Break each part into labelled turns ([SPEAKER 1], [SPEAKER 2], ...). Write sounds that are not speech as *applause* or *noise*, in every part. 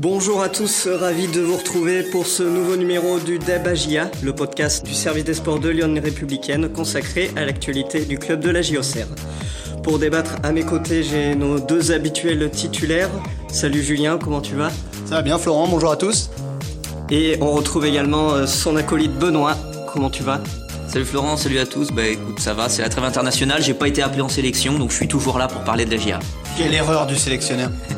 [SPEAKER 1] Bonjour à tous, ravi de vous retrouver pour ce nouveau numéro du Debagia, le podcast du service des sports de Lyon Républicaine consacré à l'actualité du club de la JOCR. Pour débattre à mes côtés, j'ai nos deux habituels titulaires. Salut Julien, comment tu vas?
[SPEAKER 2] Ça va bien Florent, bonjour à tous.
[SPEAKER 1] Et on retrouve également euh, son acolyte Benoît. Comment tu vas?
[SPEAKER 3] Salut Florent, salut à tous. Bah écoute, ça va, c'est la trêve internationale. J'ai pas été appelé en sélection, donc je suis toujours là pour parler de la GIA.
[SPEAKER 2] Quelle erreur du sélectionneur *laughs*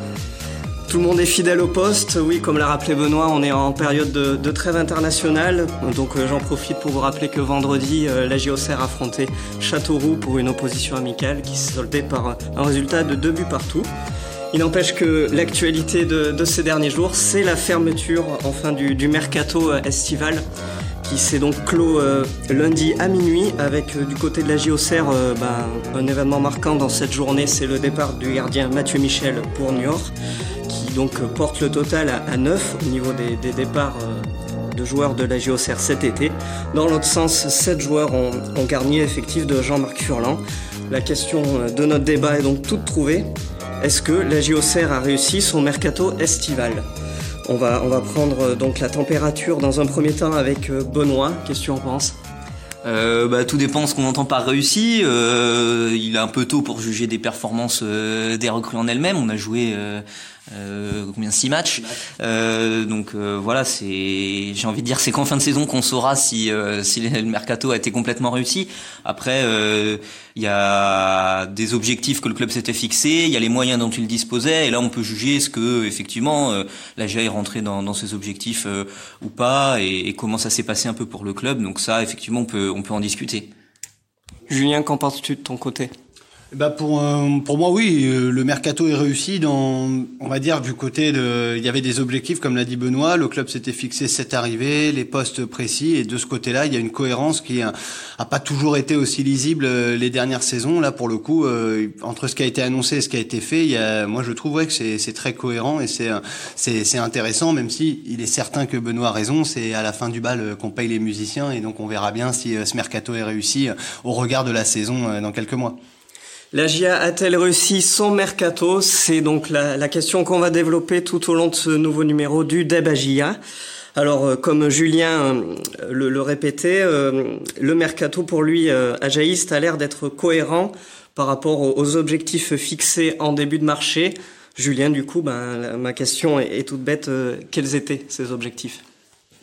[SPEAKER 1] tout le monde est fidèle au poste. Oui, comme l'a rappelé Benoît, on est en période de, trêve internationale. Donc euh, j'en profite pour vous rappeler que vendredi, euh, la JOCR affrontait Châteauroux pour une opposition amicale qui s'est soldée par un résultat de deux buts partout. Il n'empêche que l'actualité de, ces derniers jours, c'est la fermeture enfin du, mercato euh, estival qui s'est donc clos lundi à minuit avec du côté de la JOCR ben, un événement marquant dans cette journée, c'est le départ du gardien Mathieu Michel pour New Donc euh, porte le total à, 9 au niveau des, départs euh, de joueurs de la JOCR cet été. Dans l'autre sens, 7 joueurs ont, garni effectif de Jean-Marc Furlan. La question euh, de notre débat est donc toute trouvée. Est-ce que la JOCR a réussi son mercato estival? On va, prendre donc la température dans un premier temps avec Benoît. Qu'est-ce que tu en penses?
[SPEAKER 3] Euh, bah, tout dépend de ce qu'on entend par réussi. Il est un peu tôt pour juger des performances des recrues en elles-mêmes. On a joué euh, euh combien six matchs. donc voilà, c'est j'ai envie de dire c'est qu'en fin de saison qu'on saura si si le mercato a été complètement réussi. Après, il y a des objectifs que le club s'était fixés, il y a les moyens dont il disposait, et là on peut juger ce que effectivement la GIA est rentrée dans, dans ses objectifs ou pas, et, et comment ça s'est passé un peu pour le club. Donc ça, effectivement, on peut on peut en discuter.
[SPEAKER 1] Julien, qu'en penses-tu de ton côté?
[SPEAKER 2] Bah pour euh, pour moi oui euh, le mercato est réussi dans on va dire du côté de il y avait des objectifs comme l'a dit Benoît. Le club s'était fixé cette arrivée les postes précis. Et de ce côté-là il y a une cohérence qui a, pas toujours été aussi lisible euh, les dernières saisons. Là pour le coup entre ce qui a été annoncé et ce qui a été fait il y a moi je trouve que c'est très cohérent et c'est c'est intéressant même si il est certain que Benoît a raison. C'est à la fin du bal qu'on paye les musiciens. Et donc on verra bien si ce mercato est réussi au regard de la saison dans quelques mois.
[SPEAKER 1] La GIA a-t-elle réussi son mercato? C'est donc la, question qu'on va développer tout au long de ce nouveau numéro du Débat GIA. Alors, euh, comme Julien euh, le, répétait, euh, le mercato pour lui, ajaïste, a l'air d'être cohérent par rapport aux, objectifs fixés en début de marché. Julien, du coup, ben, ma question est toute bête. quels étaient ces objectifs?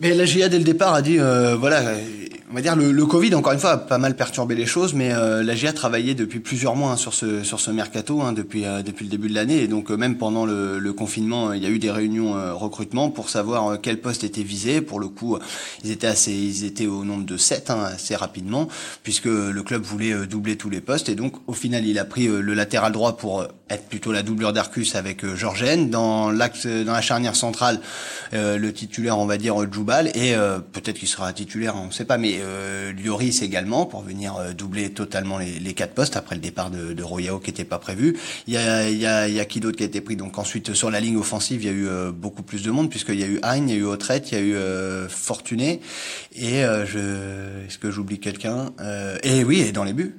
[SPEAKER 2] Mais la GIA dès le départ a dit euh, voilà on va dire le, le, Covid encore une fois a pas mal perturbé les choses mais euh, la GIA travaillait depuis plusieurs mois hein, sur ce sur ce mercato hein, depuis euh, depuis le début de l'année. Et donc euh, même pendant le, le, confinement il y a eu des réunions recrutement pour savoir quel poste était visé. Pour le coup ils étaient assez ils étaient au nombre de 7 hein, assez rapidement puisque le club voulait doubler tous les postes. Et donc au final il a pris le latéral droit pour être plutôt la doublure d'Arcus avec Georgène. Dans l'axe dans la charnière centrale le titulaire on va dire et euh, peut-être qu'il sera titulaire, on ne sait pas, mais euh, Lloris également pour venir euh, doubler totalement les, quatre postes après le départ de, Royao qui n'était pas prévu. Il y a, qui d'autre qui a été pris? Donc ensuite sur la ligne offensive, il y a eu euh, beaucoup plus de monde puisqu'il y a eu Hein, il y a eu Autrette, il y a eu Fortuné et je, est-ce que j'oublie quelqu'un? Et oui, et dans les buts,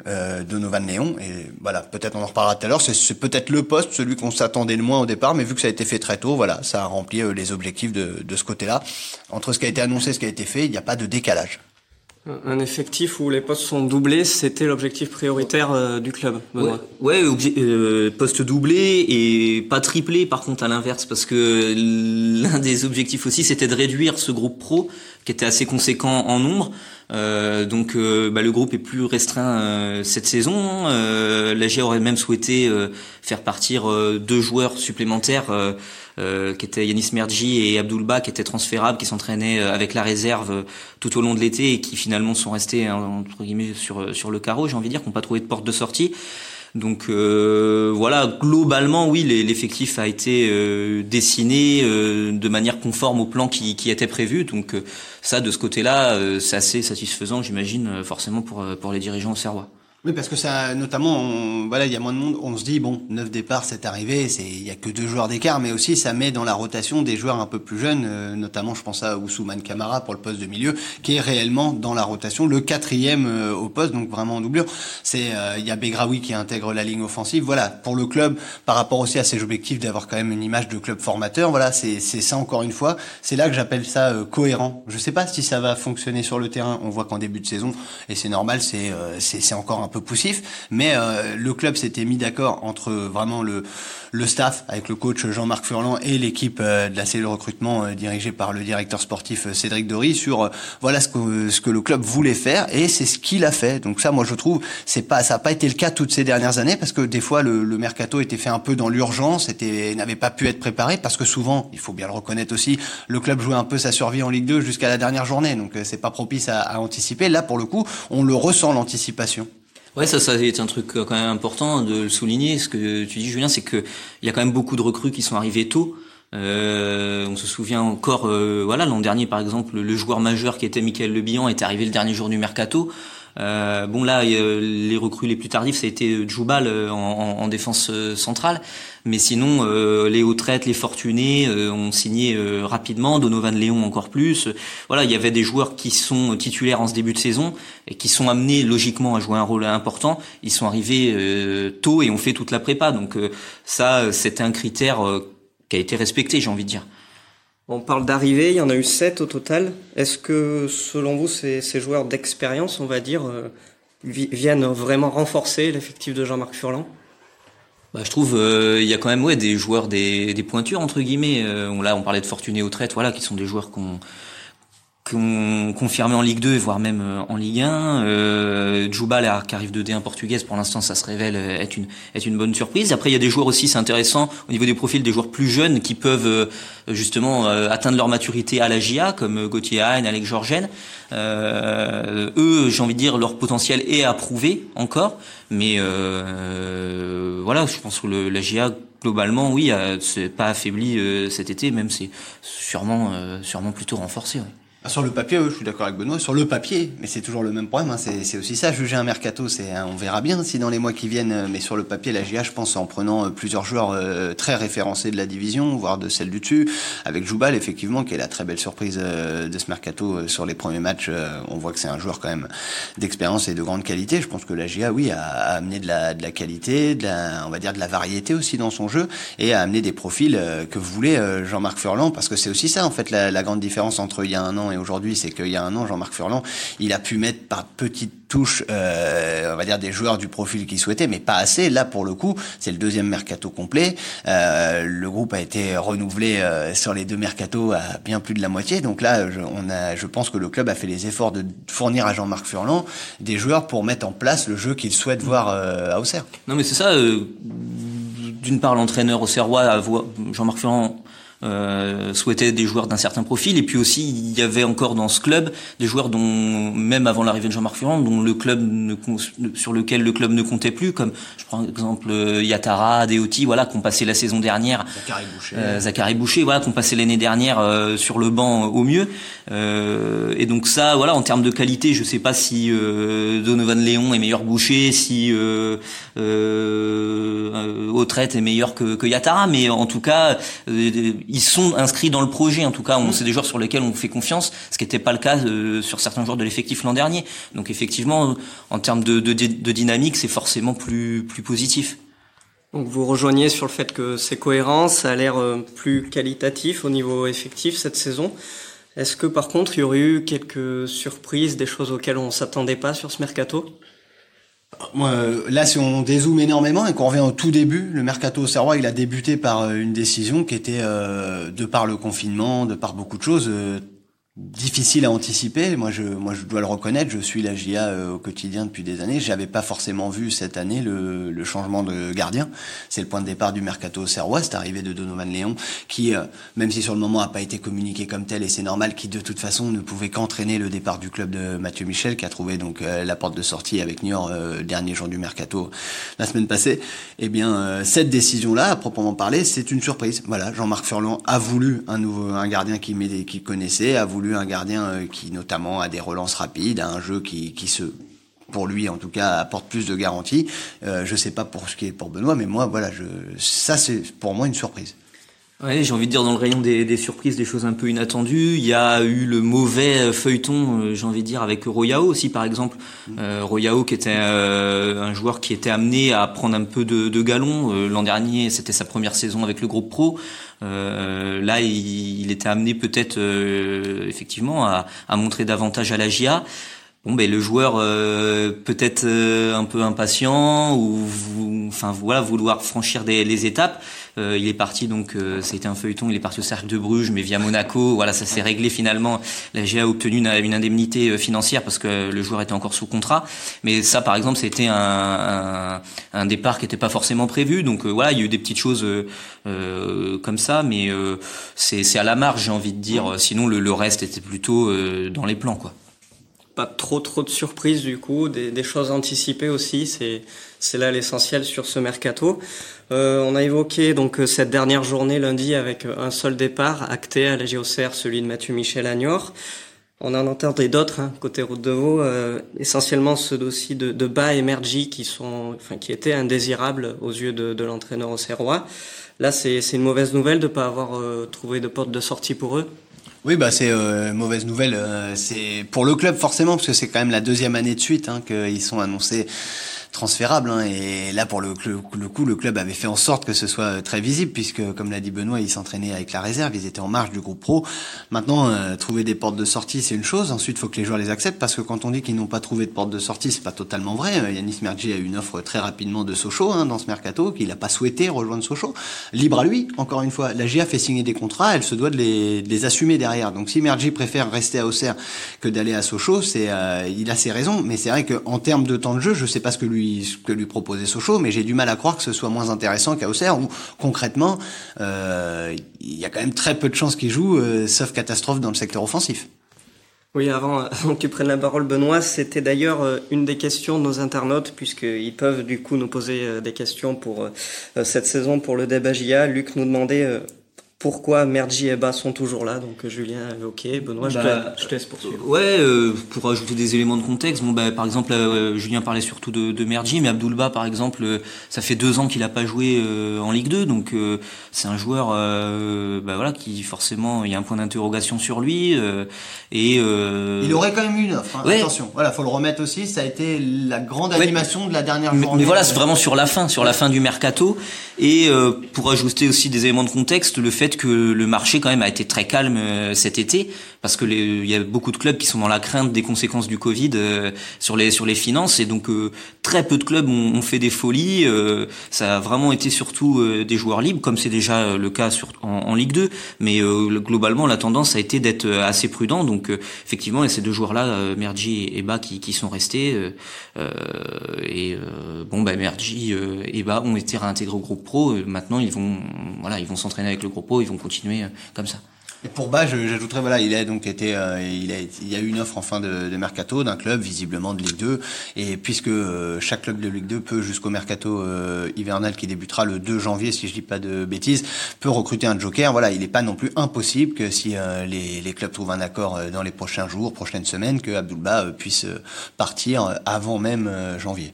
[SPEAKER 2] Donovan Léon. Et voilà, peut-être on en reparlera tout à l'heure. C'est peut-être le poste, celui qu'on s'attendait le moins au départ, mais vu que ça a été fait très tôt, voilà, ça a rempli les objectifs de, ce côté-là. Entre ce qui a été annoncé, ce qui a été fait, il n'y a pas de décalage.
[SPEAKER 1] Un effectif où les postes sont doublés, c'était l'objectif prioritaire euh, du club.
[SPEAKER 3] Ouais, euh, poste doublé et pas triplé par contre à l'inverse, parce que l'un des objectifs aussi, c'était de réduire ce groupe pro qui était assez conséquent en nombre. Euh, donc euh, bah, le groupe est plus restreint cette saison. la GIA aurait même souhaité faire partir deux joueurs supplémentaires euh, qui étaient Yanis Mergi et Abdulba, qui étaient transférables, qui s'entraînaient euh, avec la réserve euh, tout au long de l'été et qui finalement sont restés hein, entre guillemets sur sur le carreau, j'ai envie de dire, qui n'ont pas trouvé de porte de sortie. Donc euh, voilà, globalement, oui, l'effectif a été euh, dessiné euh, de manière conforme au plan qui, qui était prévu. Donc ça, de ce côté-là, c'est assez satisfaisant, j'imagine, forcément pour pour les dirigeants serrois.
[SPEAKER 2] Oui, parce que ça, notamment, on, voilà, il y a moins de monde. On se dit bon, neuf départs, c'est arrivé. C'est, il y a que deux joueurs d'écart, mais aussi ça met dans la rotation des joueurs un peu plus jeunes. Euh, notamment, je pense à Ousmane Kamara pour le poste de milieu, qui est réellement dans la rotation, le quatrième euh, au poste, donc vraiment en doublure. C'est, euh, il y a Begraoui qui intègre la ligne offensive. Voilà, pour le club, par rapport aussi à ses objectifs d'avoir quand même une image de club formateur. Voilà, c'est, c'est ça encore une fois. C'est là que j'appelle ça cohérent. Je sais pas si ça va fonctionner sur le terrain. On voit qu'en début de saison, et c'est normal, c'est, c'est, c'est encore un peu poussif, mais euh, le club s'était mis d'accord entre vraiment le, le staff avec le coach Jean-Marc Furlan et l'équipe euh, de la cellule recrutement euh, dirigée par le directeur sportif Cédric Dory sur voilà ce que ce que le club voulait faire et c'est ce qu'il a fait. Donc ça, moi je trouve, c'est pas ça n'a pas été le cas toutes ces dernières années parce que des fois le, le mercato était fait un peu dans l'urgence, était n'avait pas pu être préparé parce que souvent, il faut bien le reconnaître aussi, le club jouait un peu sa survie en Ligue 2 jusqu'à la dernière journée, donc c'est pas propice à, à anticiper. Là, pour le coup, on le ressent l'anticipation.
[SPEAKER 3] Ouais, ça, ça est un truc euh, quand même important de le souligner. Ce que tu dis, Julien, c'est que il y a quand même beaucoup de recrues qui sont arrivées tôt. Euh, on se souvient encore, euh, voilà, l'an dernier par exemple, le joueur majeur qui était Michael Le Bihan est arrivé le dernier jour du mercato. Euh, bon là, les recrues les plus tardives, ça a été Djoubal en, en, défense centrale. Mais sinon, euh, les hautes les fortunés euh, ont signé euh, rapidement, Donovan Léon encore plus. Voilà, il y avait des joueurs qui sont titulaires en ce début de saison et qui sont amenés logiquement à jouer un rôle important. Ils sont arrivés tôt et ont fait toute la prépa. Donc ça, c'était un critère qui a été respecté, j'ai envie de dire.
[SPEAKER 1] On parle d'arrivée, il y en a eu sept au total. Est-ce que, selon vous, ces, joueurs d'expérience, on va dire, viennent vraiment renforcer l'effectif de Jean-Marc Furlan?
[SPEAKER 3] Bah, je trouve euh, il y a quand même des joueurs des, pointures entre guillemets. Euh, on, là on parlait de Fortuné au traite, voilà, qui sont des joueurs qu'on confirmé en Ligue 2 voire même euh, en Ligue 1. Euh, Djoubal qui arrive de D1 portugaise, pour l'instant ça se révèle être une être une bonne surprise. Après il y a des joueurs aussi, c'est intéressant au niveau des profils, des joueurs plus jeunes qui peuvent justement atteindre leur maturité à la GIA, comme Gauthier Hain, Alex Georgen. Euh, eux, j'ai envie de dire, leur potentiel est à prouver encore, mais euh, voilà, je pense que le, la GIA globalement, oui, c'est pas affaibli euh, cet été, même c'est sûrement, euh, sûrement plutôt renforcé.
[SPEAKER 2] Ah, sur le papier, je suis d'accord avec Benoît. Sur le papier, mais c'est toujours le même problème. Hein. C'est aussi ça, juger un mercato. C'est, hein, on verra bien si dans les mois qui viennent. Euh, mais sur le papier, la GA, je pense, en prenant euh, plusieurs joueurs euh, très référencés de la division, voire de celle du dessus, avec Joubal, effectivement, qui est la très belle surprise de ce mercato sur les premiers matchs. on voit que c'est un joueur quand même d'expérience et de grande qualité. Je pense que la GA, oui, a, amené de la, qualité, de la, on va dire de la variété aussi dans son jeu, et a amené des profils que voulait Jean-Marc Furlan, parce que c'est aussi ça, en fait, la grande différence entre il y a un an et aujourd'hui, c'est qu'il y a un an, Jean-Marc Furlan, il a pu mettre par petites touches, euh, on va dire des joueurs du profil qu'il souhaitait, mais pas assez. Là, pour le coup, c'est le deuxième mercato complet. Euh, le groupe a été renouvelé euh, sur les deux mercatos à bien plus de la moitié. Donc là, je, on a, je pense que le club a fait les efforts de fournir à Jean-Marc Furlan des joueurs pour mettre en place le jeu qu'il souhaite voir à Auxerre.
[SPEAKER 3] Non, mais c'est ça. D'une part, l'entraîneur Auxerrois, Jean-Marc Furlan euh, souhaitait des joueurs d'un certain profil. Et puis aussi, il y avait encore dans ce club des joueurs dont, même avant l'arrivée de Jean-Marc Furlan, dont le club ne, sur lequel le club ne comptait plus, comme je prends exemple euh, Yatara, Deoti, voilà, qu'on passé la saison dernière.
[SPEAKER 2] Zachary Boucher.
[SPEAKER 3] Euh, Zachary Boucher, voilà, qu'on passé l'année dernière euh, sur le banc au mieux. Euh, et donc ça, voilà, en termes de qualité, je sais pas si Donovan Léon est meilleur Boucher, si euh, Autrette est meilleur que, que Yatara, mais en tout cas, ils sont inscrits dans le projet. En tout cas, on mm. c'est des joueurs sur lesquels on fait confiance, ce qui n'était pas le cas euh, sur certains joueurs de l'effectif l'an dernier. Donc effectivement, en termes de, de, de dynamique, c'est forcément plus plus positif.
[SPEAKER 1] Donc vous rejoignez sur le fait que c'est cohérent, ça a l'air euh, plus qualitatif au niveau effectif cette saison. Est-ce que par contre il y aurait eu quelques surprises, des choses auxquelles on s'attendait pas sur ce mercato?
[SPEAKER 2] Là, si on dézoome énormément et qu'on revient au tout début, le mercato au Serrois, il a débuté par euh, une décision qui était, euh, de par le confinement, de par beaucoup de choses, euh, difficile à anticiper. Moi, je, moi, je dois le reconnaître. Je suis la GIA euh, au quotidien depuis des années. J'avais pas forcément vu cette année le, le changement de gardien. C'est le point de départ du mercato serrois, c'est arrivé de Donovan Léon, qui, euh, même si sur le moment a pas été communiqué comme tel, et c'est normal, qui de toute façon ne pouvait qu'entraîner le départ du club de Mathieu Michel, qui a trouvé donc euh, la porte de sortie avec Niort le dernier jour du mercato la semaine passée. Eh bien, cette décision-là, à proprement parler, c'est une surprise. Voilà, Jean-Marc Furlan a voulu un nouveau, un gardien qui, qui connaissait, a voulu un gardien euh, qui notamment a des relances rapides, a un jeu qui, qui se pour lui en tout cas apporte plus de garanties. Euh, je sais pas pour ce qui est pour Benoît, mais moi voilà, ça c'est pour moi une surprise.
[SPEAKER 3] Ouais, j'ai envie de dire dans le rayon des, des, surprises, des choses un peu inattendues. Il y a eu le mauvais feuilleton, euh, j'ai envie de dire, avec Royao aussi, par exemple. Euh, Royao qui était euh, un joueur qui était amené à prendre un peu de, de galon. Euh, l'an dernier, c'était sa première saison avec le groupe pro. là, il, il, était amené peut-être effectivement à, à, montrer davantage à la GIA. Bon, ben le joueur peut-être un peu impatient ou, enfin voilà, vouloir franchir des, les étapes euh, il est parti donc, euh, ça un feuilleton. Il est parti au cercle de Bruges, mais via Monaco. Voilà, ça s'est réglé finalement. La GA a obtenu une, indemnité euh, financière parce que le joueur était encore sous contrat. Mais ça, par exemple, c'était un, un, un, départ qui n'était pas forcément prévu. Donc voilà, il y a eu des petites choses comme ça, mais c'est à la marge, j'ai envie de dire. Sinon, le, le reste était plutôt dans les plans, quoi
[SPEAKER 1] pas trop trop de surprises du coup, des, choses anticipées aussi, c'est là l'essentiel sur ce mercato. Euh, on a évoqué donc euh, cette dernière journée lundi avec euh, un seul départ acté à la JOCR, celui de Mathieu Michel Agnor. On en entendait d'autres hein, côté Route de Vaud, euh, essentiellement ceux dossier de, de Bas Mergi qui sont, enfin qui étaient indésirables aux yeux de, de l'entraîneur auxerrois. Là, c'est une mauvaise nouvelle de ne pas avoir trouvé de porte de sortie pour eux.
[SPEAKER 2] Oui, bah c'est euh, mauvaise nouvelle. Euh, c'est pour le club forcément parce que c'est quand même la deuxième année de suite hein, qu'ils sont annoncés transférable. Hein, et là, pour le, coup, le club avait fait en sorte que ce soit euh, très visible, puisque, comme l'a dit Benoît, ils s'entraînaient avec la réserve, ils étaient en marge du groupe pro. Maintenant, euh, trouver des portes de sortie, c'est une chose. Ensuite, il faut que les joueurs les acceptent, parce que quand on dit qu'ils n'ont pas trouvé de porte de sortie, c'est pas totalement vrai. Euh, Yanis Mergi a eu une offre très rapidement de Sochaux hein, dans ce mercato, qu'il n'a pas souhaité rejoindre Sochaux. Libre à lui, encore une fois. La GIA fait signer des contrats, elle se doit de les, de les assumer derrière. Donc, si Mergi préfère rester à Auxerre que d'aller à Sochaux, c'est, il a ses raisons. Mais c'est vrai qu'en termes de temps de jeu, je sais pas ce que lui ce que lui proposait Sochaux, mais j'ai du mal à croire que ce soit moins intéressant qu'à Auxerre, où concrètement, euh, il y a quand même très peu de chances qu'il joue, euh, sauf catastrophe dans le secteur offensif.
[SPEAKER 1] Oui, avant, avant que tu prennes la parole, Benoît, c'était d'ailleurs euh, une des questions de nos internautes, puisqu'ils peuvent du coup nous poser des questions pour cette saison pour le débat GIA. Luc nous demandait pourquoi Mergi et Bas sont toujours là. Donc euh, Julien ok, Benoît, je, te, bah, je, te, laisse poursuivre.
[SPEAKER 3] Ouais, euh, pour ajouter des éléments de contexte, bon bah, par exemple, euh, Julien parlait surtout de, de Mergi, mais Abdoulba par exemple, euh, ça fait deux ans qu'il n'a pas joué en Ligue 2, donc c'est un joueur, bah voilà, qui forcément il y a un point d'interrogation sur lui et
[SPEAKER 2] il aurait quand même une offre. Hein, Attention, voilà, faut le remettre aussi. Ça a été la grande animation de la dernière
[SPEAKER 3] journée.
[SPEAKER 2] Mais,
[SPEAKER 3] mais voilà, c'est vraiment sur la fin, sur la fin du mercato et pour ajouter aussi des éléments de contexte, le fait que le marché quand même a été très calme euh, cet été parce que il y a beaucoup de clubs qui sont dans la crainte des conséquences du Covid euh, sur les finances et donc euh, très peu de clubs ont, fait des folies. ça a vraiment été surtout des joueurs libres comme c'est déjà le cas en, Ligue 2, mais globalement la tendance a été d'être assez prudent. Donc effectivement, a ces deux joueurs-là, Mergi et Eba, qui, qui sont restés. et bon, bah Mergi et Eba ont été réintégrés au groupe pro. Maintenant, ils vont voilà, ils vont s'entraîner avec le groupe pro. Ils vont continuer euh, comme ça.
[SPEAKER 2] Et pour Bas, j'ajouterais voilà, il a donc été, euh, il a, y a eu une offre en fin de, mercato d'un club visiblement de Ligue 2, et puisque euh, chaque club de Ligue 2 peut jusqu'au mercato hivernal qui débutera le 2 janvier, si je dis pas de bêtises, peut recruter un joker. Voilà, il n'est pas non plus impossible que si les, clubs trouvent un accord dans les prochains jours, prochaines semaines, que Abdoulba puisse partir avant même janvier.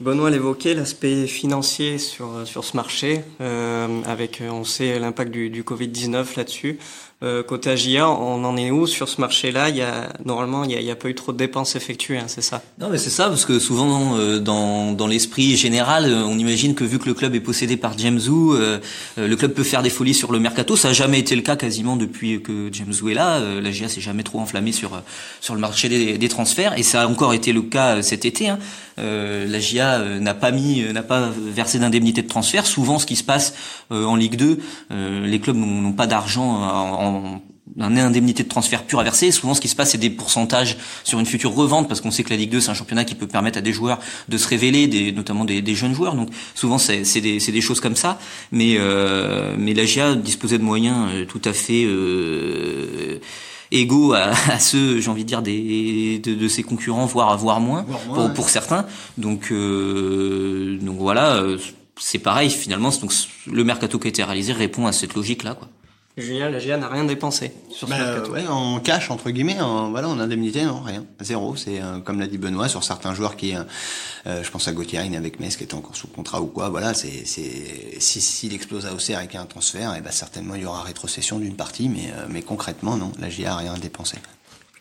[SPEAKER 1] Benoît l'évoquait, l'aspect financier sur, sur ce marché, euh, avec, on sait l'impact du, du Covid-19 là-dessus. Euh, côté AGIA, on en est où sur ce marché-là? Il y a normalement, il y a, pas eu trop de dépenses effectuées, hein, c'est ça?
[SPEAKER 3] Non, mais c'est ça parce que souvent euh, dans, dans l'esprit général, euh, on imagine que vu que le club est possédé par James Wu, le club peut faire des folies sur le mercato. Ça n'a jamais été le cas quasiment depuis que James Wu est là. La GIA s'est jamais trop enflammée sur sur le marché des, des, transferts et ça a encore été le cas cet été. Hein. la GIA n'a pas mis, n'a pas versé d'indemnité de transfert. Souvent, ce qui se passe en Ligue 2, les clubs n'ont pas d'argent en un indemnité de transfert pure à verser. Souvent, ce qui se passe, c'est des pourcentages sur une future revente, parce qu'on sait que la Ligue 2, c'est un championnat qui peut permettre à des joueurs de se révéler, des, notamment des, des, jeunes joueurs. Donc, souvent, c'est des, des, choses comme ça. Mais, euh, mais la GIA disposait de moyens euh, tout à fait euh, égaux à, à ceux, j'ai envie de dire, des, de, de, ses concurrents, voire, voire moins, pour, pour certains. Donc, euh, donc voilà, c'est pareil, finalement. Donc, le mercato qui a été réalisé répond à cette logique-là, quoi.
[SPEAKER 1] Julien, la GIA n'a rien dépensé sur ce
[SPEAKER 2] Bah, ouais, en cash entre guillemets, en, voilà, en indemnité, non, rien, zéro. C'est euh, comme l'a dit Benoît sur certains joueurs qui, euh, euh, je pense à Gauthier avec Metz qui était encore sous contrat ou quoi. Voilà, c'est, c'est si s'il explose à Auxerre avec un transfert, et ben certainement il y aura rétrocession d'une partie, mais euh, mais concrètement non, la GIA a rien dépensé.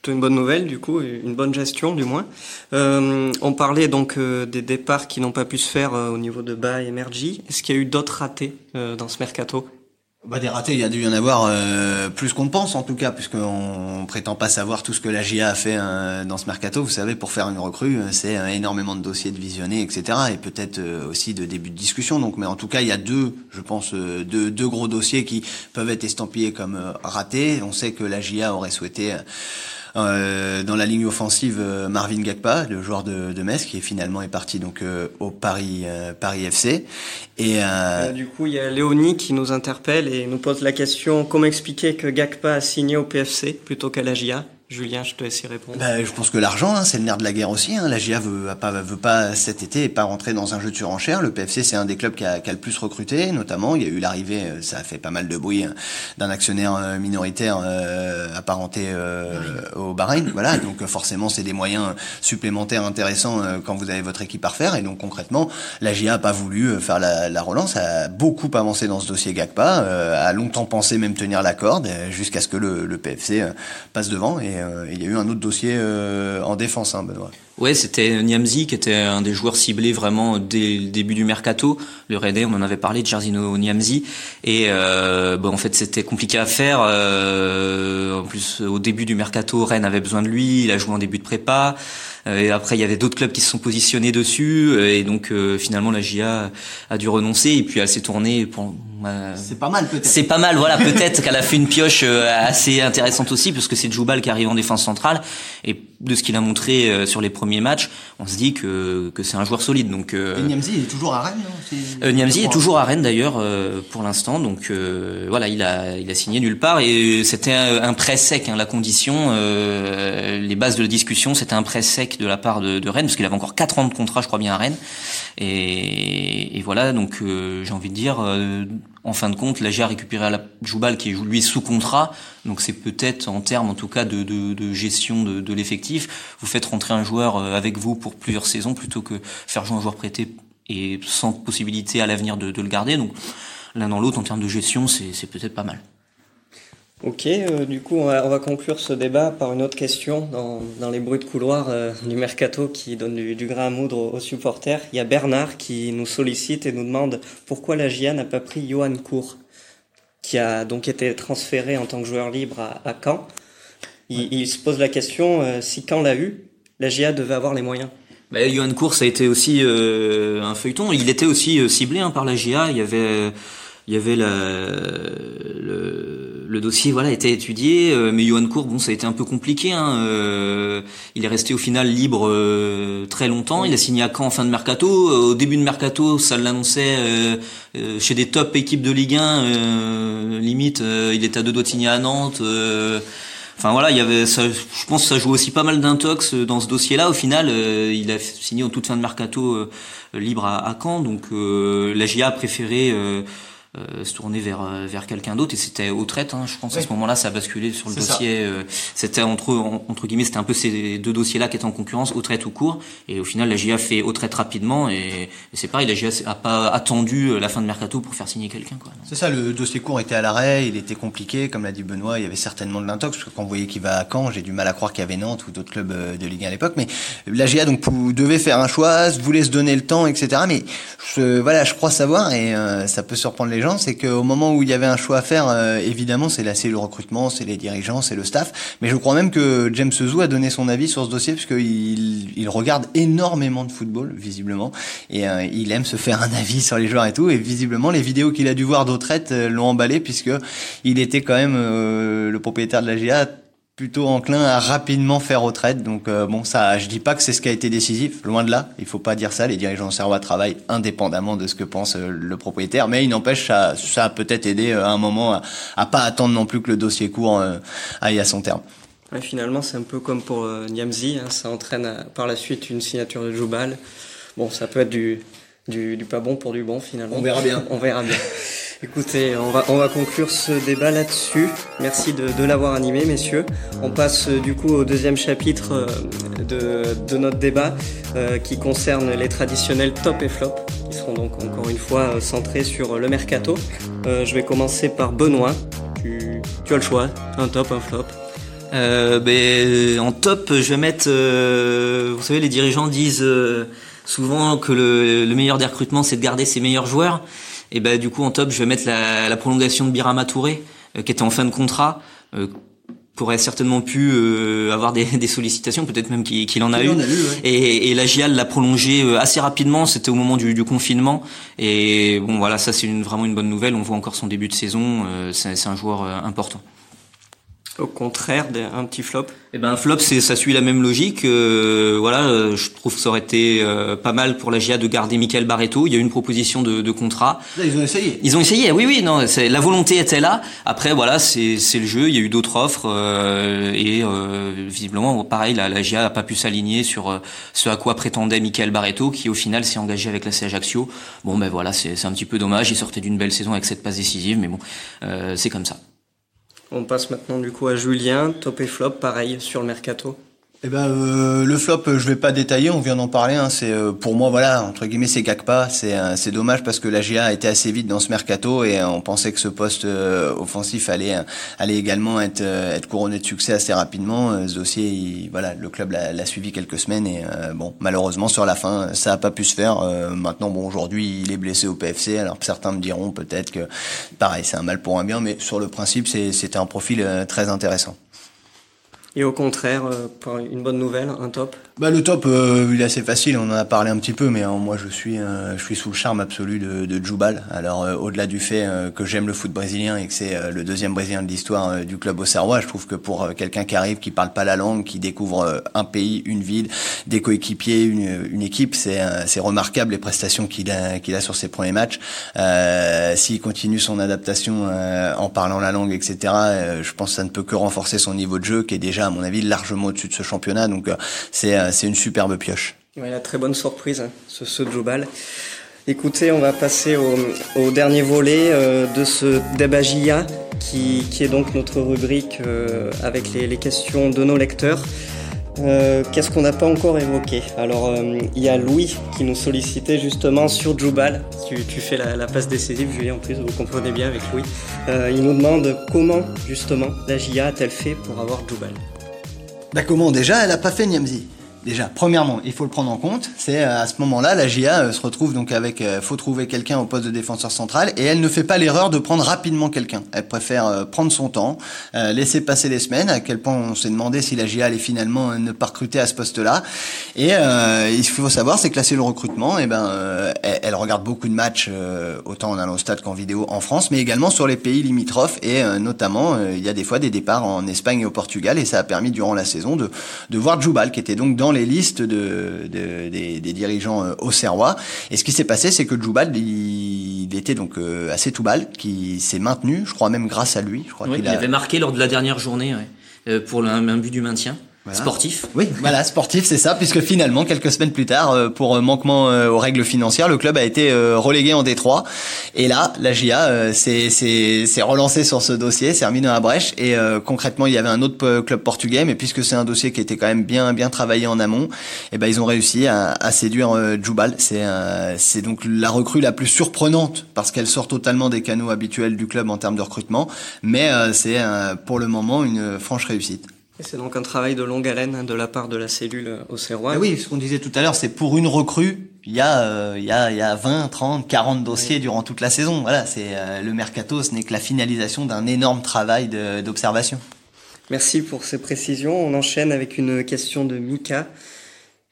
[SPEAKER 1] Plutôt une bonne nouvelle, du coup, une bonne gestion, du moins. Euh, on parlait donc euh, des départs qui n'ont pas pu se faire euh, au niveau de Bas et Mergy. Est-ce qu'il y a eu d'autres ratés dans ce mercato?
[SPEAKER 2] Bah, des ratés, il y a dû y en avoir euh, plus qu'on pense en tout cas, puisqu'on prétend pas savoir tout ce que la GIA a fait euh, dans ce mercato. Vous savez, pour faire une recrue, euh, c'est euh, énormément de dossiers de visionnés, etc. Et peut-être aussi de début de discussion. Donc, mais en tout cas, il y a deux, je pense, deux, deux gros dossiers qui peuvent être estampillés comme ratés. On sait que la GIA aurait souhaité euh, dans la ligne offensive euh, Marvin Gakpa, le joueur de, de Metz, qui finalement est parti donc euh, au Paris Paris FC. Et
[SPEAKER 1] Du coup, il y a Léonie qui nous interpelle et nous pose la question comment expliquer que Gakpa a signé au PFC plutôt qu'à la GIA Julien, je te laisse y répondre.
[SPEAKER 2] Bah, je pense que l'argent, hein, c'est le nerf de la guerre aussi. Hein. La GIA veut, a pas, veut pas cet été et pas rentrer dans un jeu de surenchère. Le PFC, c'est un des clubs qui a, qui a le plus recruté, notamment. Il y a eu l'arrivée, euh, ça a fait pas mal de bruit, hein, d'un actionnaire euh, minoritaire euh, apparenté euh, au Bahreïn. Voilà, donc euh, forcément, c'est des moyens supplémentaires intéressants euh, quand vous avez votre équipe à refaire. Et donc concrètement, la GIA a pas voulu faire la, la relance, a beaucoup avancé dans ce dossier Gagpa, euh, a longtemps pensé même tenir la corde, jusqu'à ce que le, le PFC euh, passe devant. Et euh, il y a eu un autre dossier euh, en défense, hein, Benoît.
[SPEAKER 3] Ouais, c'était Niamzi qui était un des joueurs ciblés vraiment dès le début du mercato. Le Rennais, on en avait parlé, de Jarzino Niamzi. Et euh, bon, en fait, c'était compliqué à faire. Euh, en plus, au début du mercato, Rennes avait besoin de lui. Il a joué en début de prépa. Euh, et après, il y avait d'autres clubs qui se sont positionnés dessus. Euh, Et donc, euh, finalement, la GIA a dû renoncer. Et puis, elle s'est tournée pour... euh,
[SPEAKER 2] C'est pas mal peut-être.
[SPEAKER 3] c'est pas mal, voilà. Peut-être qu'elle a fait une pioche assez intéressante aussi, parce que c'est Djoubal qui arrive en défense centrale, et de ce qu'il a montré sur les premiers matchs, on se dit que que c'est un joueur solide. Donc euh,
[SPEAKER 2] Et Niamzi, il est toujours à Rennes, non C'est-
[SPEAKER 3] euh, Niamzi est toujours à Rennes d'ailleurs euh, pour l'instant, donc euh, voilà, il a il a signé nulle part et c'était un, un prêt sec. hein, la condition, euh, les bases de la discussion, c'était un prêt sec de la part de, de Rennes parce qu'il avait encore quatre ans de contrat, je crois bien à Rennes. Et, et voilà, donc euh, j'ai envie de dire, euh, en fin de compte, la GIA a récupéré la Joubal qui est lui sous contrat, donc c'est peut-être en termes en tout cas de, gestion de, l'effectif, vous faites rentrer un joueur euh, avec vous pour plusieurs saisons plutôt que faire jouer un joueur prêté et sans possibilité à l'avenir de, de le garder. Donc l'un dans l'autre, en termes de gestion, c'est peut-être pas mal.
[SPEAKER 1] Ok, euh, du coup, on va, on va conclure ce débat par une autre question dans, dans les bruits de couloir euh, du mercato qui donne du, du grain à moudre aux, aux supporters. Il y a Bernard qui nous sollicite et nous demande pourquoi la GIA n'a pas pris Johan Cour, qui a donc été transféré en tant que joueur libre à, à Caen. Il, il se pose la question euh, si Caen l'a eu, la GIA devait avoir les moyens.
[SPEAKER 3] Bah, Johan Course a été aussi un feuilleton. Il était aussi ciblé hein, par la GIA. Il y avait, il y avait la, le, le dossier, voilà, était étudié. euh, mais Johan Cour, bon, ça a été un peu compliqué. Hein, euh, il est resté au final libre euh, très longtemps. Il a signé à Caen en fin de mercato. Au début de mercato, ça l'annonçait chez des top équipes de Ligue 1. euh, limite, il était à deux doigts de signer à Nantes. Enfin voilà, il y avait, ça, je pense que ça joue aussi pas mal d'intox dans ce dossier-là. Au final, il a signé en toute fin de mercato libre à, à Caen, donc euh, la GIA a préféré euh, se tourner vers euh, vers quelqu'un d'autre et c'était au traite. Hein, je pense à ce moment-là, ça a basculé sur le dossier. euh, c'était entre en- entre guillemets, c'était un peu ces deux dossiers-là qui étaient en concurrence, au traite ou court. Et au final, la GIA fait au traite rapidement et, et c'est pareil, la GIA a pas attendu euh, la fin de mercato pour faire signer quelqu'un. Quoi.
[SPEAKER 2] C'est ça, le dossier court était à l'arrêt, il était compliqué, comme l'a dit Benoît, il y avait certainement de l'intox, parce que quand vous voyez qu'il va à Caen, j'ai du mal à croire qu'il y avait Nantes ou d'autres clubs de Ligue 1 à l'époque, mais la GA donc vous devez faire un choix, voulez se donner le temps, etc. Mais je, voilà, je crois savoir, et euh, ça peut surprendre les gens, c'est qu'au moment où il y avait un choix à faire, euh, évidemment, c'est là, c'est le recrutement, c'est les dirigeants, c'est le staff, mais je crois même que James Zou a donné son avis sur ce dossier, parce qu'il il regarde énormément de football, visiblement, et euh, il aime se faire un avis sur les joueurs et tout, et visiblement les vidéos qu'il a dû voir d'Autrette euh, l'ont emballé, puisque il était quand même euh, le propriétaire de la GA plutôt enclin à rapidement faire retraite. Donc euh, bon, ça, je dis pas que c'est ce qui a été décisif, loin de là. Il faut pas dire ça. Les dirigeants serrois travaillent indépendamment de ce que pense euh, le propriétaire, mais il n'empêche ça, a peut-être aidé euh, à un moment à, à pas attendre non plus que le dossier court aille à son terme.
[SPEAKER 1] Finalement, c'est un peu comme pour Niamzi, hein, ça entraîne par la suite une signature de Joubal. Bon, ça peut être du, du, du pas bon pour du bon finalement.
[SPEAKER 2] On verra bien. *laughs*
[SPEAKER 1] On verra bien. Écoutez, on va, on va conclure ce débat là-dessus. Merci de, de l'avoir animé, messieurs. On passe euh, du coup au deuxième chapitre euh, de, de notre débat euh, qui concerne les traditionnels top et flop, qui seront donc encore une fois centrés sur le mercato. Euh, je vais commencer par Benoît. Tu, tu as le choix, un top, un flop.
[SPEAKER 3] Euh, ben, en top, je vais mettre. euh, vous savez, les dirigeants disent euh, souvent que le, le meilleur des recrutements, c'est de garder ses meilleurs joueurs. Et ben, du coup, en top, je vais mettre la, la prolongation de Birama Touré, euh, qui était en fin de contrat. Euh, qui aurait certainement pu euh, avoir des, *laughs* des sollicitations, peut-être même qu'il en a eu.
[SPEAKER 2] en a eu, ouais.
[SPEAKER 3] Et, et la GIAL l'a prolongé euh, assez rapidement, c'était au moment du, du confinement. Et bon, voilà, ça c'est une, vraiment une bonne nouvelle. On voit encore son début de saison. euh, c'est c'est un joueur euh, important.
[SPEAKER 1] Au contraire, des- un petit flop.
[SPEAKER 3] Eh ben, un flop, c'est ça suit la même logique. Euh, voilà, euh, je trouve que ça aurait été euh, pas mal pour la GIA de garder Michael Barreto. Il y a eu une proposition de, de contrat.
[SPEAKER 2] Là, ils ont essayé.
[SPEAKER 3] Ils ont essayé, oui, oui, non, c'est- la volonté était là. Après, voilà, c'est c'est le jeu. Il y a eu d'autres offres euh, et euh, visiblement, pareil, la, la GIA a pas pu s'aligner sur euh, ce à quoi prétendait Michael Barreto, qui au final s'est engagé avec la C Ajaccio. Bon, ben voilà, c'est c'est un petit peu dommage. Il sortait d'une belle saison avec cette passe décisive, mais bon, euh, c'est comme ça.
[SPEAKER 1] On passe maintenant du coup à Julien, top et flop, pareil sur le mercato.
[SPEAKER 2] Eh ben, euh, le flop, euh, je vais pas détailler, on vient d'en parler. Hein, c'est euh, pour moi, voilà, entre guillemets, c'est Gakpa. C'est c'est dommage parce que la GA a été assez vite dans ce mercato et on pensait que ce poste offensif allait allait également être couronné de succès assez rapidement. Ce dossier, il- voilà, le club l'a suivi quelques semaines et bon, malheureusement sur la fin, ça a pas pu se faire. Maintenant, bon, aujourd'hui, il est blessé au PFC. Alors certains me diront peut-être que, pareil, c'est un mal pour un bien, mais sur le principe, c'est c'était un profil très intéressant.
[SPEAKER 1] Et au contraire, euh, une bonne nouvelle, un top.
[SPEAKER 2] Bah le top, euh, il est assez facile, on en a parlé un petit peu, mais euh, moi je suis, euh, je suis sous le charme absolu de, de Jubal. Alors euh, au-delà du fait euh, que j'aime le foot brésilien et que c'est euh, le deuxième brésilien de l'histoire du club auxerrois, je trouve que pour quelqu'un qui arrive, qui parle pas la langue, qui découvre un pays, une ville, des coéquipiers, une, une équipe, c'est c'est remarquable les prestations qu'il a, qu'il a sur ses premiers matchs. S'il continue son adaptation en parlant la langue, etc., je pense que ça ne peut que renforcer son niveau de jeu, qui est déjà à mon avis largement au-dessus de ce championnat. Donc euh, c'est euh, c'est une superbe pioche.
[SPEAKER 1] Ouais, la très bonne surprise, hein, ce, ce Jobal. Écoutez, on va passer au, dernier volet euh, de ce JA, qui, qui est donc notre rubrique avec les questions de nos lecteurs. Euh, Qu'est-ce qu'on n'a pas encore évoqué Alors, euh, il y a Louis qui nous sollicitait justement sur Jubal. Tu, fais la, passe décisive, Julien, en plus, vous comprenez bien avec Louis. Euh, il nous demande comment, justement, la a-t-elle fait pour avoir Jubal
[SPEAKER 2] Bah comment déjà Elle a pas fait Niamzi. Déjà, premièrement, il faut le prendre en compte. C'est euh, à ce moment-là, la GIA euh, se retrouve donc avec, euh, faut trouver quelqu'un au poste de défenseur central, et elle ne fait pas l'erreur de prendre rapidement quelqu'un. Elle préfère prendre son temps, laisser passer les semaines. À quel point on s'est demandé si la GIA allait finalement ne pas recruter à ce poste-là. Et euh, il faut savoir, c'est c'est le recrutement. Et ben, elle, regarde beaucoup de matchs, autant en allant au stade qu'en vidéo en France, mais également sur les pays limitrophes. Et notamment, il y a des fois des départs en Espagne et au Portugal, et ça a permis durant la saison de de voir Jubal, qui était donc dans les listes de, de- des, des dirigeants euh, auxerrois. Et ce qui s'est passé, c'est que Jubal, il, il était donc euh, assez tout bal, qui s'est maintenu, je crois même grâce à lui. Je crois
[SPEAKER 3] Oui,
[SPEAKER 2] qu'il
[SPEAKER 3] il
[SPEAKER 2] a...
[SPEAKER 3] avait marqué lors de la dernière journée ouais, euh, pour un but du maintien
[SPEAKER 2] Voilà.
[SPEAKER 3] sportif.
[SPEAKER 2] Oui, voilà, sportif, c'est ça, puisque finalement, quelques semaines plus tard, euh, pour euh, manquement euh, aux règles financières, le club a été relégué en Détroit. Et là, la GIA s'est relancée sur ce dossier, s'est remis dans la brèche. Et euh, concrètement, il y avait un autre club portugais, mais puisque c'est un dossier qui était quand même bien bien travaillé en amont, et ben ils ont réussi à, à séduire euh, Jubal. C'est euh, c'est donc la recrue la plus surprenante parce qu'elle sort totalement des canaux habituels du club en termes de recrutement, mais euh, c'est euh, pour le moment une franche réussite.
[SPEAKER 1] C'est donc un travail de longue haleine hein, de la part de la cellule euh, auxerroise.
[SPEAKER 2] Ah oui, ce qu'on disait tout à l'heure, c'est pour une recrue, il y a euh, il y a il y a 20, 30, 40 dossiers durant toute la saison. Voilà, c'est euh, le mercato, ce n'est que la finalisation d'un énorme travail d'observation.
[SPEAKER 1] Merci pour ces précisions. On enchaîne avec une question de Mika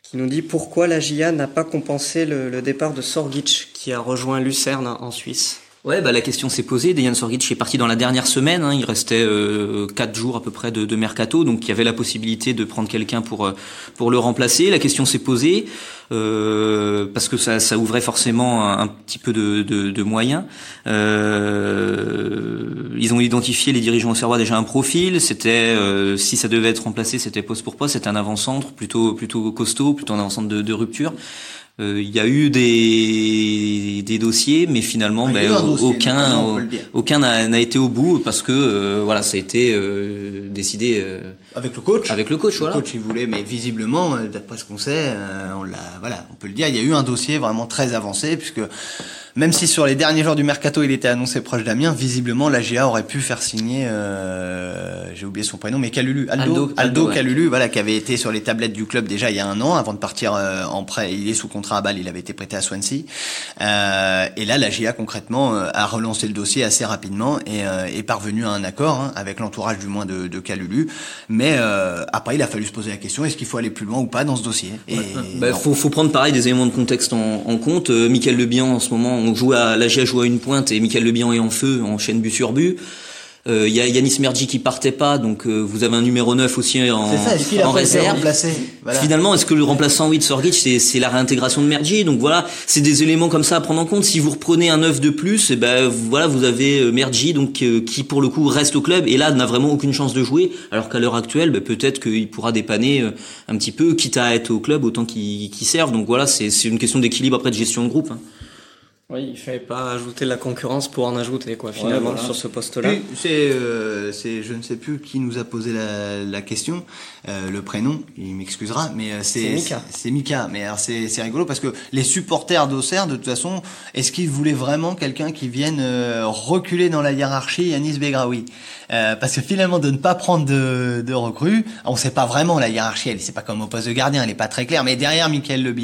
[SPEAKER 1] qui nous dit pourquoi la GIA n'a pas compensé le, le départ de Sorgic qui a rejoint Lucerne en Suisse?
[SPEAKER 3] Ouais, bah la question s'est posée. Dejan Sorgic est parti dans la dernière semaine. hein. Il restait euh, quatre jours à peu près de, de mercato, donc il y avait la possibilité de prendre quelqu'un pour euh, pour le remplacer. La question s'est posée euh, parce que ça, ça ouvrait forcément un, petit peu de, de, de moyens. Euh, ils ont identifié les dirigeants au Serrois déjà un profil. C'était euh, si ça devait être remplacé, c'était poste pour poste. C'était un avant-centre plutôt plutôt costaud, plutôt un avant-centre de, de Euh, il y a eu des, des dossiers, mais finalement, ben, aucun, aucun n'a été au bout parce que euh, voilà, ça a été euh, décidé
[SPEAKER 2] avec le coach.
[SPEAKER 3] Avec le coach, voilà.
[SPEAKER 2] Le coach, il voulait, mais visiblement, d'après ce qu'on sait, on l'a, voilà, on peut le dire, il y a eu un dossier vraiment très avancé puisque même si sur les derniers jours du mercato, il était annoncé proche d'Amiens, visiblement, la GA aurait pu faire signer, euh, j'ai oublié son prénom, mais Calulu, Aldo, Aldo, Calulu, voilà, qui avait été sur les tablettes du club déjà il y a un an, avant de partir euh, en prêt. Il est sous contrat à Bâle, il avait été prêté à Swansea. Euh, et là, la GA concrètement euh, a relancé le dossier assez rapidement et euh, est parvenu à un accord hein, avec l'entourage du moins de, de Calulu. Mais après, il a fallu se poser la question est-ce qu'il faut aller plus loin ou pas dans ce dossier?
[SPEAKER 3] Et bah, faut, faut prendre pareil des éléments de contexte en, en compte. Michael Lebian en ce moment on joue à, la GIA joue à une pointe et Michael Lebihan est en feu, en chaîne but sur but. Il euh, y a Yanis Mergi qui partait pas, donc euh, vous avez un numéro 9 aussi en,
[SPEAKER 2] ça, en réserve.
[SPEAKER 3] Voilà. Finalement, est-ce que le remplaçant oui, de Sorgic, c'est la réintégration de Mergi? Donc voilà, c'est des éléments comme ça à prendre en compte. Si vous reprenez un 9 de plus, et eh ben voilà, vous avez euh, Mergi donc qui pour le coup reste au club et là n'a vraiment aucune chance de jouer, alors qu'à l'heure actuelle, ben, peut-être qu'il pourra dépanner un petit peu, quitte à être au club autant qu'il serve. Donc voilà, c'est une question d'équilibre après de gestion de groupe. Hein.
[SPEAKER 1] Oui, il fallait pas ajouter la concurrence pour en ajouter quoi finalement sur ce poste-là.
[SPEAKER 2] c'est euh, c'est je ne sais plus qui nous a posé la, la question, euh, le prénom, il m'excusera, mais euh, c'est Mika. C'est Mika, mais alors c'est c'est rigolo parce que les supporters d'Auxerre de toute façon, est-ce qu'ils voulaient vraiment quelqu'un qui vienne euh, reculer dans la hiérarchie Yanis Begraoui? Euh, parce que finalement de ne pas prendre de, de recrues, on sait pas vraiment la hiérarchie, elle c'est pas comme au poste de gardien, elle est pas très claire, mais derrière Michael Le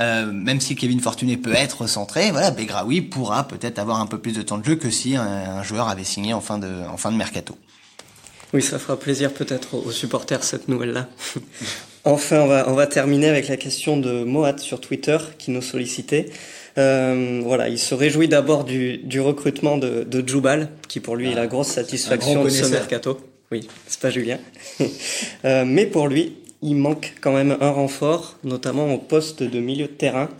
[SPEAKER 2] euh, même si Kevin Fortuné peut être centré, voilà Begraoui pourra peut-être avoir un peu plus de temps de jeu que si un, joueur avait signé en fin de, en fin de mercato.
[SPEAKER 1] Oui, ça fera plaisir peut-être aux supporters cette nouvelle-là. *laughs* enfin, on va, on va terminer avec la question de Moat sur Twitter qui nous sollicitait. Euh, voilà, il se réjouit d'abord du, du, recrutement de, de Djoubal, qui pour lui est la grosse satisfaction de ce mercato. Oui, c'est pas Julien. *laughs* euh, mais pour lui, il manque quand même un renfort, notamment au poste de milieu de terrain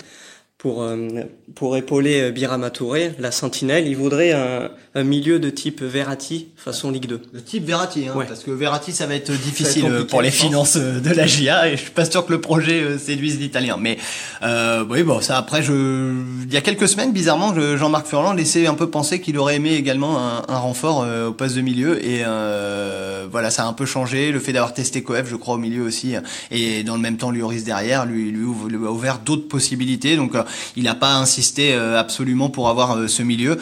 [SPEAKER 1] pour, euh, pour épauler euh, Birama Touré, la sentinelle, il voudrait un, un, milieu de type Verratti façon Ligue 2.
[SPEAKER 2] De type Verratti, hein, parce que Verratti ça va être difficile pour les finances euh, de la GIA et je suis pas sûr que le projet séduise l'Italien. Mais euh, oui, bon, ça après, je, il y a quelques semaines, bizarrement, Jean-Marc Furlan laissait un peu penser qu'il aurait aimé également un, un renfort au poste de milieu et euh, voilà, ça a un peu changé. Le fait d'avoir testé Coef, je crois, au milieu aussi, et dans le même temps Lloris derrière, lui, lui, lui a ouvert d'autres possibilités. Donc il n'a pas insisté euh, absolument pour avoir euh, ce milieu.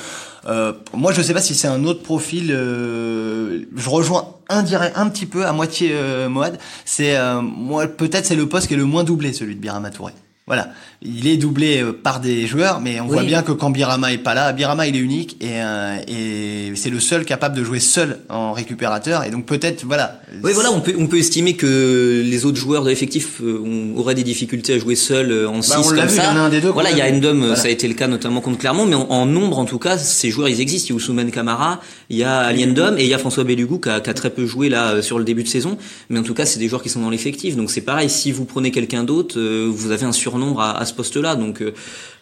[SPEAKER 2] Euh, moi, je ne sais pas si c'est un autre profil. je rejoins un, un petit peu à moitié Moad. C'est moi peut-être c'est le poste qui est le moins doublé, celui de Birama Touré. Voilà, il est doublé euh, par des joueurs, mais on voit bien que quand Birama est pas là, Birama il est unique et, euh, et c'est le seul capable de jouer seul en récupérateur et donc peut-être voilà.
[SPEAKER 3] Oui voilà, on peut on peut estimer que les autres joueurs de l'effectif euh, auraient des difficultés à jouer seul en 6 bah, comme ça.
[SPEAKER 2] Il y en a un des deux.
[SPEAKER 3] Voilà, il y a Endom, ça a été le cas notamment contre Clermont, mais en, nombre en tout cas, ces joueurs ils existent. Il y a Ousmane Camara, il y a Aliendom et il y a François Bellugou qui a, qui a, très peu joué là sur le début de saison, mais en tout cas c'est des joueurs qui sont dans l'effectif. Donc c'est pareil, si vous prenez quelqu'un d'autre, vous avez un surnombre à, à ce poste-là. Donc euh,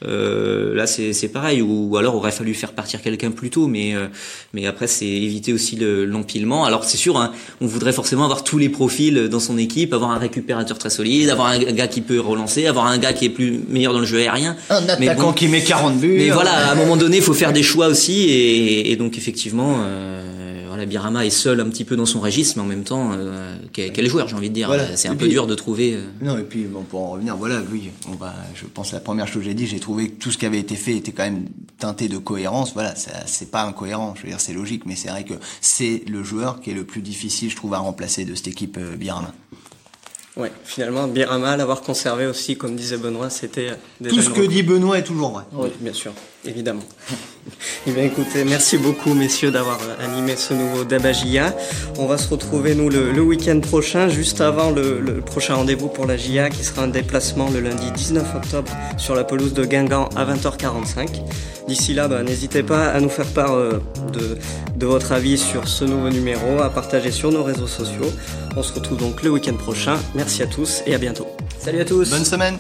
[SPEAKER 3] euh, là, c'est pareil. Ou, alors, aurait fallu faire partir quelqu'un plus tôt, mais euh, mais après, c'est éviter aussi l'empilement. alors c'est sûr, hein, on voudrait forcément avoir tous les profils dans son équipe, avoir un récupérateur très solide, avoir un gars qui peut relancer, avoir un gars qui est plus meilleur dans le jeu aérien.
[SPEAKER 2] Un attaquant qui met 40 buts.
[SPEAKER 3] Mais voilà, à un moment donné, il faut faire des choix aussi, et, et donc effectivement. Euh, la Birama est seul un petit peu dans son registre, mais en même temps, euh, quel, joueur, j'ai envie de dire. C'est un peu dur de trouver. Euh.
[SPEAKER 2] Non, et puis bon, pour en revenir, voilà, oui, on va, je pense la première chose que j'ai dit, j'ai trouvé que tout ce qui avait été fait était quand même teinté de cohérence. Voilà, c'est pas incohérent, je veux dire, c'est logique, mais c'est vrai que c'est le joueur qui est le plus difficile, je trouve, à remplacer de cette équipe euh, Birama.
[SPEAKER 1] Ouais, finalement, Birama, l'avoir conservé aussi, comme disait Benoît, c'était.
[SPEAKER 2] Tout ce que dit Benoît est toujours vrai.
[SPEAKER 1] Oui, bien sûr, évidemment. *laughs* Eh bien écoutez, merci beaucoup messieurs d'avoir euh, animé ce nouveau Dabagia. On va se retrouver nous le, week-end prochain, juste avant le, prochain rendez-vous pour la GIA qui sera un déplacement le lundi 19 octobre sur la pelouse de Guingamp à 20h45. D'ici là, bah, n'hésitez pas à nous faire part euh, de, de votre avis sur ce nouveau numéro, à partager sur nos réseaux sociaux. On se retrouve donc le week-end prochain. Merci à tous et à bientôt.
[SPEAKER 3] Salut à tous.
[SPEAKER 2] Bonne semaine.